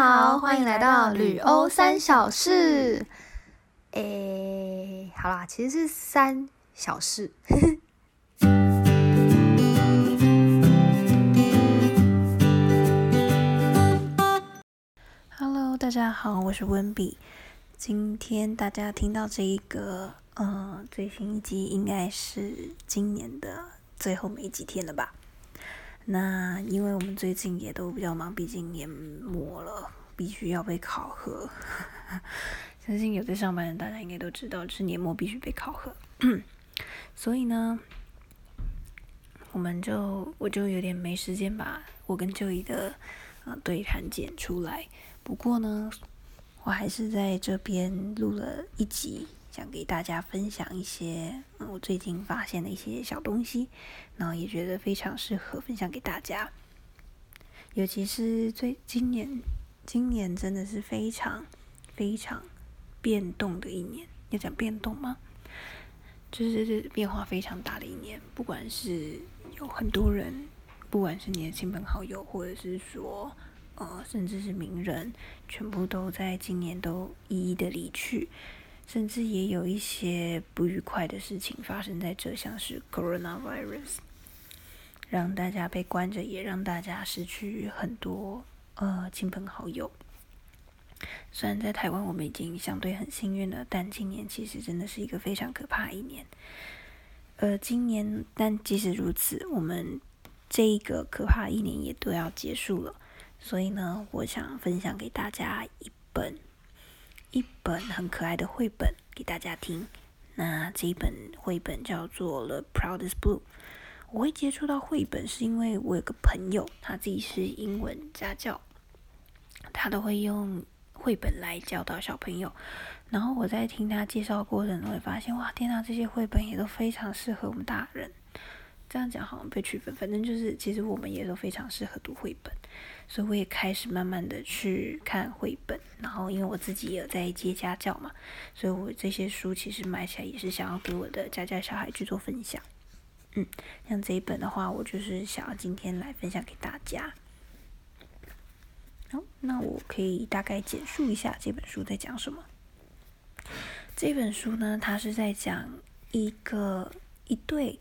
好，欢迎来到旅欧三小事。诶，好啦，其实是三小事。Hello，大家好，我是温比。今天大家听到这一个，呃，最新一集应该是今年的最后没几天了吧？那因为我们最近也都比较忙，毕竟年末了，必须要被考核。相信有在上班的大家应该都知道，是年末必须被考核。所以呢，我们就我就有点没时间把我跟舅姨的呃对谈剪出来。不过呢，我还是在这边录了一集。想给大家分享一些我最近发现的一些小东西，然后也觉得非常适合分享给大家。尤其是最今年，今年真的是非常非常变动的一年。要讲变动吗？就是变化非常大的一年。不管是有很多人，不管是你的亲朋好友，或者是说呃，甚至是名人，全部都在今年都一一的离去。甚至也有一些不愉快的事情发生在这，像是 coronavirus，让大家被关着，也让大家失去很多呃亲朋好友。虽然在台湾我们已经相对很幸运了，但今年其实真的是一个非常可怕的一年。呃，今年但即使如此，我们这一个可怕一年也都要结束了。所以呢，我想分享给大家一本。一本很可爱的绘本给大家听。那这一本绘本叫做《The Proudest Blue》。我会接触到绘本，是因为我有个朋友，他自己是英文家教，他都会用绘本来教导小朋友。然后我在听他介绍过程中，会发现哇，天哪，这些绘本也都非常适合我们大人。这样讲好像被区分，反正就是，其实我们也都非常适合读绘本，所以我也开始慢慢的去看绘本。然后因为我自己也有在接家教嘛，所以我这些书其实买起来也是想要给我的家家小孩去做分享。嗯，像这一本的话，我就是想要今天来分享给大家。好，那我可以大概简述一下这本书在讲什么。这本书呢，它是在讲一个一对。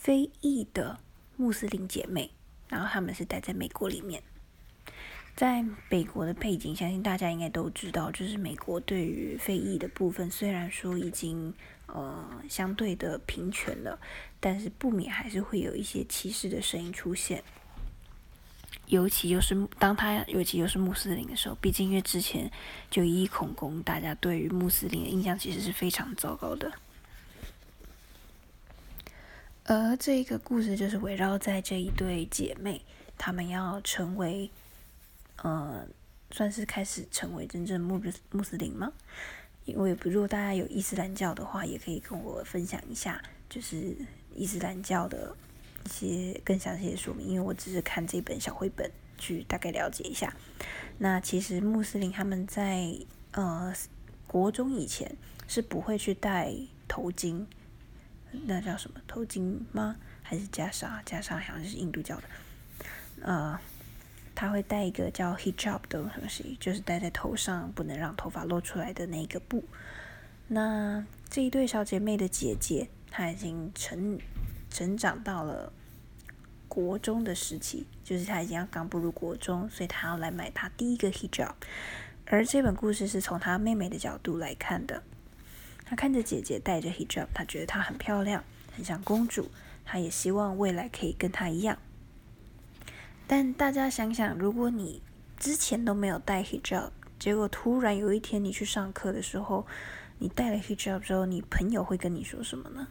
非裔的穆斯林姐妹，然后他们是待在美国里面，在美国的背景，相信大家应该都知道，就是美国对于非裔的部分，虽然说已经呃相对的平权了，但是不免还是会有一些歧视的声音出现，尤其又是当他尤其又是穆斯林的时候，毕竟因为之前就一恐攻，大家对于穆斯林的印象其实是非常糟糕的。而这个故事就是围绕在这一对姐妹，她们要成为，呃，算是开始成为真正穆穆斯林吗？因为如果大家有伊斯兰教的话，也可以跟我分享一下，就是伊斯兰教的一些更详细的说明。因为我只是看这本小绘本去大概了解一下。那其实穆斯林他们在呃国中以前是不会去戴头巾。那叫什么头巾吗？还是袈裟？袈裟好像是印度教的。呃，他会戴一个叫 hijab 的东西，就是戴在头上，不能让头发露出来的那个布。那这一对小姐妹的姐姐，她已经成成长到了国中的时期，就是她已经要刚步入国中，所以她要来买她第一个 hijab。而这本故事是从她妹妹的角度来看的。他看着姐姐戴着 hijab，他觉得她很漂亮，很像公主。他也希望未来可以跟她一样。但大家想想，如果你之前都没有戴 hijab，结果突然有一天你去上课的时候，你戴了 hijab 之后，你朋友会跟你说什么呢？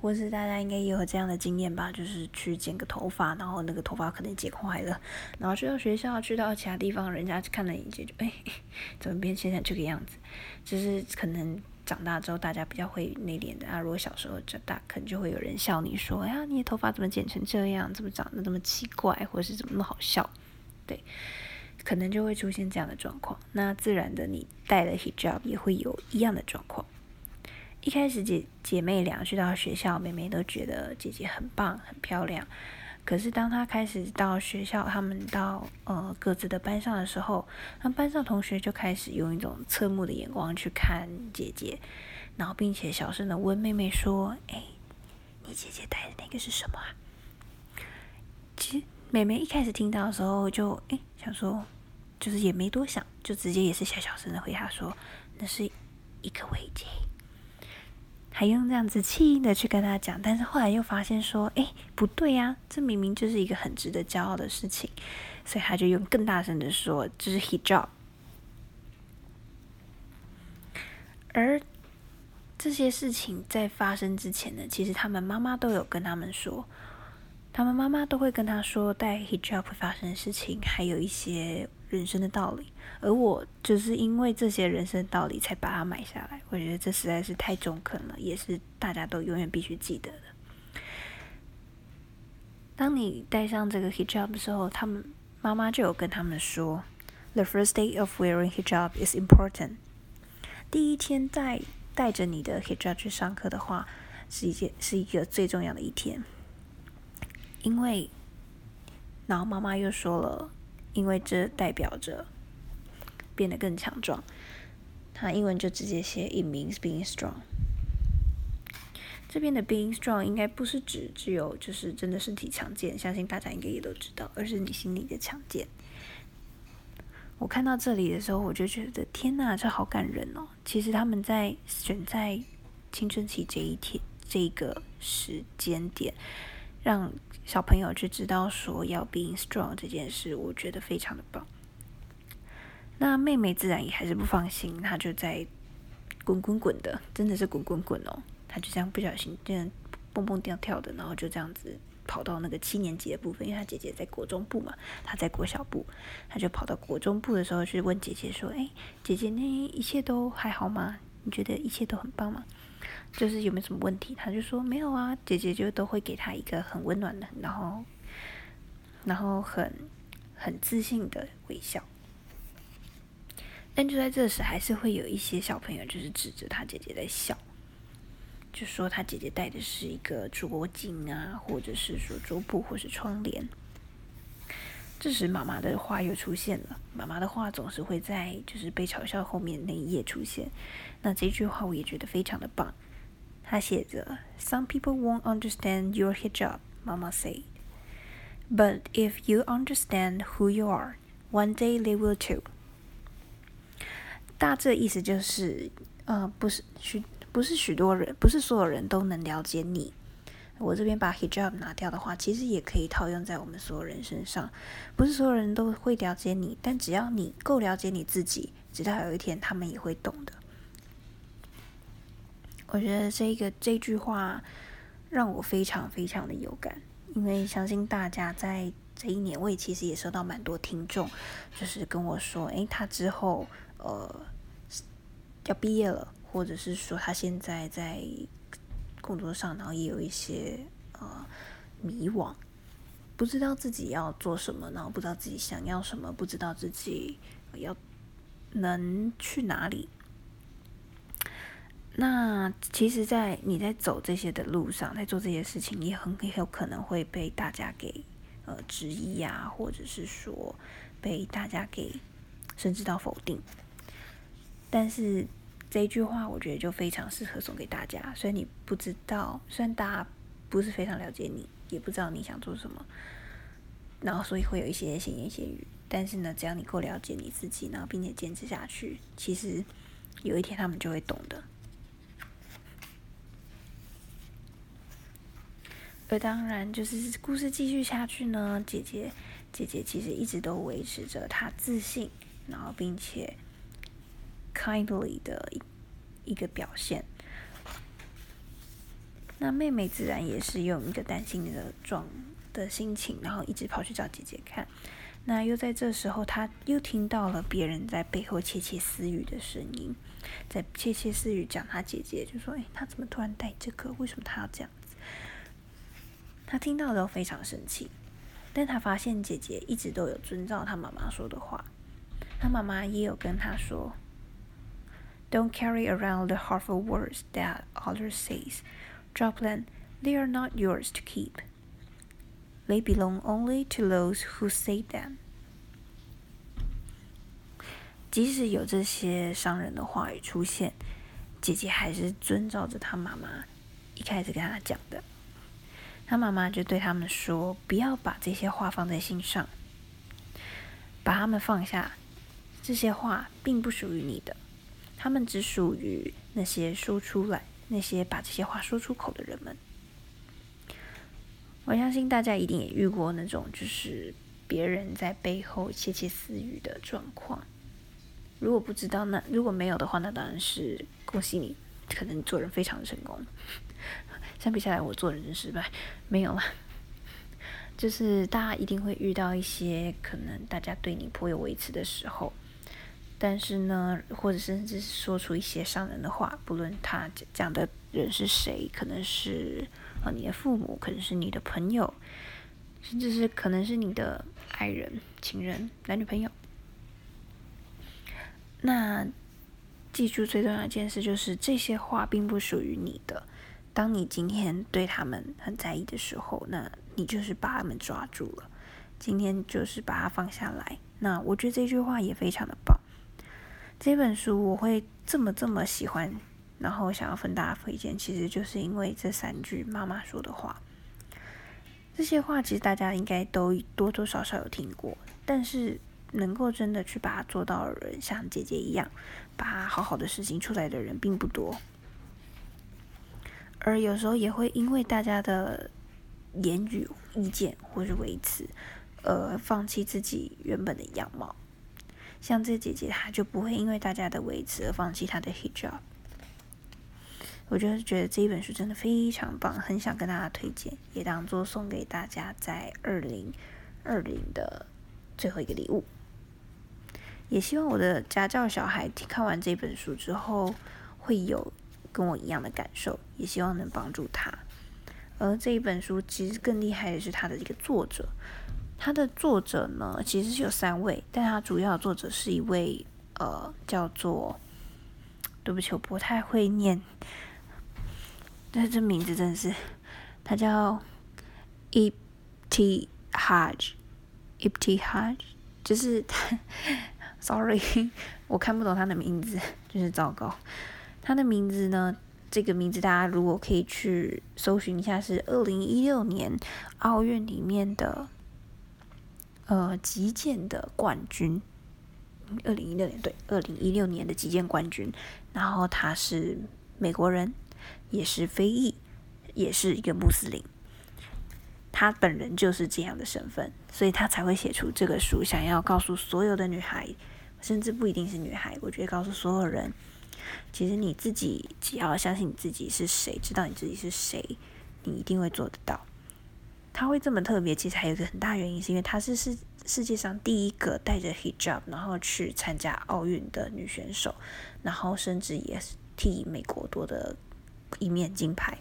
或是大家应该也有这样的经验吧，就是去剪个头发，然后那个头发可能剪坏了，然后去到学校，去到其他地方，人家看了一眼就哎，怎么变现在这个样子？就是可能。长大之后，大家比较会内敛的啊。如果小时候长大，可能就会有人笑你说：“哎呀，你的头发怎么剪成这样？怎么长得这么奇怪？或者是怎么那么好笑？”对，可能就会出现这样的状况。那自然的，你戴了 hijab 也会有一样的状况。一开始姐姐妹俩去到学校，妹妹都觉得姐姐很棒、很漂亮。可是当他开始到学校，他们到呃各自的班上的时候，那班上同学就开始用一种侧目的眼光去看姐姐，然后并且小声的问妹妹说：“哎，你姐姐戴的那个是什么啊？”其实妹妹一开始听到的时候就哎想说，就是也没多想，就直接也是小小声的回答说：“那是一个围巾。”还用这样子气音的去跟他讲，但是后来又发现说，哎，不对呀，这明明就是一个很值得骄傲的事情，所以他就用更大声的说，这是 hijab。而这些事情在发生之前呢，其实他们妈妈都有跟他们说，他们妈妈都会跟他说，带 hijab 发生的事情，还有一些。人生的道理，而我就是因为这些人生道理才把它买下来。我觉得这实在是太中肯了，也是大家都永远必须记得的。当你戴上这个 hijab 的时候，他们妈妈就有跟他们说：“The first day of wearing hijab is important。”第一天带带着你的 hijab 去上课的话，是一件是一个最重要的一天，因为，然后妈妈又说了。因为这代表着变得更强壮，它英文就直接写 "It means being strong"。这边的 "being strong" 应该不是指只有就是真的身体强健，相信大家应该也都知道，而是你心里的强健。我看到这里的时候，我就觉得天哪，这好感人哦！其实他们在选在青春期这一天这个时间点。让小朋友去知道说要 being strong 这件事，我觉得非常的棒。那妹妹自然也还是不放心，她就在滚滚滚的，真的是滚滚滚哦。她就这样不小心这样蹦蹦跳跳的，然后就这样子跑到那个七年级的部分，因为她姐姐在国中部嘛，她在国小部，她就跑到国中部的时候去问姐姐说：“哎，姐姐，那一切都还好吗？你觉得一切都很棒吗？”就是有没有什么问题，他就说没有啊，姐姐就都会给他一个很温暖的，然后，然后很很自信的微笑。但就在这时，还是会有一些小朋友就是指着他姐姐在笑，就说他姐姐戴的是一个桌巾啊，或者是说桌布或是窗帘。这时妈妈的话又出现了，妈妈的话总是会在就是被嘲笑后面那一页出现。那这句话我也觉得非常的棒。他写着：“Some people won't understand your hijab,” Mama said. "But if you understand who you are, one day they will too.” 大致意思就是，呃，不是许不是许多人，不是所有人都能了解你。我这边把 hijab 拿掉的话，其实也可以套用在我们所有人身上。不是所有人都会了解你，但只要你够了解你自己，直到有一天他们也会懂的。我觉得这个这句话让我非常非常的有感，因为相信大家在这一年，我也其实也收到蛮多听众，就是跟我说，诶，他之后呃要毕业了，或者是说他现在在工作上，然后也有一些呃迷惘，不知道自己要做什么，然后不知道自己想要什么，不知道自己要能去哪里。那其实，在你在走这些的路上，在做这些事情，也很很有可能会被大家给呃质疑呀，或者是说被大家给甚至到否定。但是这一句话，我觉得就非常适合送给大家。虽然你不知道，虽然大家不是非常了解你，也不知道你想做什么，然后所以会有一些闲言闲语。但是呢，只要你够了解你自己，然后并且坚持下去，其实有一天他们就会懂的。而当然，就是故事继续下去呢。姐姐，姐姐其实一直都维持着她自信，然后并且 kindly 的一一个表现。那妹妹自然也是用一个担心的状的心情，然后一直跑去找姐姐看。那又在这时候，她又听到了别人在背后窃窃私语的声音，在窃窃私语讲她姐姐，就说：“哎，她怎么突然戴这个？为什么她要这样？”他听到都非常生气，但他发现姐姐一直都有遵照他妈妈说的话，他妈妈也有跟他说：“Don't carry around the harmful words that others say. Drop them; they are not yours to keep.” They belong only to those who say them。即使有这些伤人的话语出现，姐姐还是遵照着她妈妈一开始跟她讲的。她妈妈就对他们说：“不要把这些话放在心上，把他们放下。这些话并不属于你的，他们只属于那些说出来、那些把这些话说出口的人们。”我相信大家一定也遇过那种，就是别人在背后窃窃私语的状况。如果不知道，那如果没有的话，那当然是恭喜你，可能做人非常成功。相比下来，我做人真失败，没有了。就是大家一定会遇到一些可能大家对你颇有微词的时候，但是呢，或者甚至是说出一些伤人的话，不论他讲的人是谁，可能是。啊，你的父母可能是你的朋友，甚至是可能是你的爱人、情人、男女朋友。那记住最重要一件事就是，这些话并不属于你的。当你今天对他们很在意的时候，那你就是把他们抓住了。今天就是把它放下来。那我觉得这句话也非常的棒。这本书我会这么这么喜欢。然后想要分大家推荐，其实就是因为这三句妈妈说的话。这些话其实大家应该都多多少少有听过，但是能够真的去把它做到的人，像姐姐一样，把好好的事情出来的人并不多。而有时候也会因为大家的言语、意见或是维持，而放弃自己原本的样貌。像这姐姐，她就不会因为大家的维持而放弃她的 hijab。我就是觉得这一本书真的非常棒，很想跟大家推荐，也当做送给大家在二零二零的最后一个礼物。也希望我的家教小孩看完这本书之后，会有跟我一样的感受，也希望能帮助他。而这一本书其实更厉害的是他的一个作者，他的作者呢其实是有三位，但他主要作者是一位呃叫做，对不起，我不太会念。但这名字真的是，他叫 Epti Haj，Epti Haj，就是他，Sorry，我看不懂他的名字，真是糟糕。他的名字呢，这个名字大家如果可以去搜寻一下，是二零一六年奥运里面的呃击剑的冠军。二零一六年对，二零一六年的击剑冠军，然后他是美国人。也是非裔，也是一个穆斯林。他本人就是这样的身份，所以他才会写出这个书，想要告诉所有的女孩，甚至不一定是女孩，我觉得告诉所有人，其实你自己只要相信你自己是谁，知道你自己是谁，你一定会做得到。她会这么特别，其实还有一个很大原因，是因为她是世世界上第一个带着 hijab 然后去参加奥运的女选手，然后甚至也是替美国夺得。一面金牌，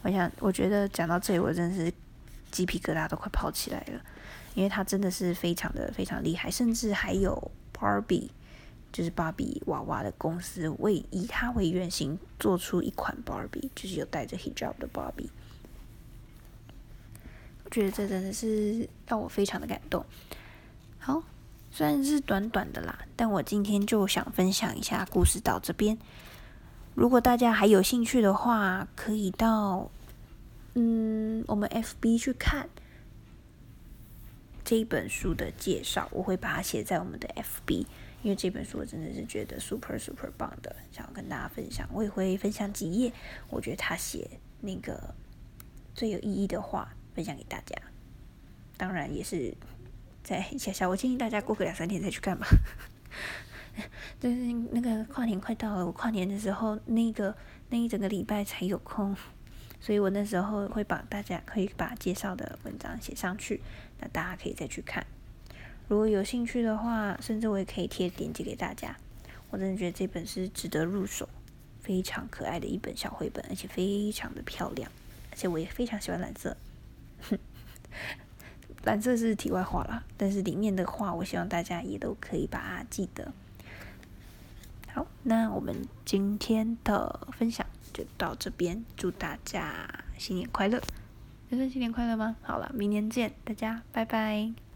我想，我觉得讲到这里，我真是鸡皮疙瘩都快跑起来了，因为她真的是非常的非常厉害，甚至还有 Barbie，就是芭比娃娃的公司为以他为原型做出一款 Barbie，就是有带着 hijab 的芭比。觉得这真的是让我非常的感动。好，虽然是短短的啦，但我今天就想分享一下故事到这边。如果大家还有兴趣的话，可以到嗯我们 FB 去看这一本书的介绍，我会把它写在我们的 FB，因为这本书我真的是觉得 super super 棒的，想要跟大家分享。我也会分享几页，我觉得他写那个最有意义的话，分享给大家。当然也是在下下，我建议大家过个两三天再去看吧。就是那个跨年快到了，我跨年的时候，那个那一整个礼拜才有空，所以我那时候会把大家可以把介绍的文章写上去，那大家可以再去看。如果有兴趣的话，甚至我也可以贴链接给大家。我真的觉得这本是值得入手，非常可爱的一本小绘本，而且非常的漂亮，而且我也非常喜欢蓝色。蓝色是题外话了，但是里面的话，我希望大家也都可以把它记得。好，那我们今天的分享就到这边，祝大家新年快乐，人生新年快乐吗？好了，明年见，大家拜拜。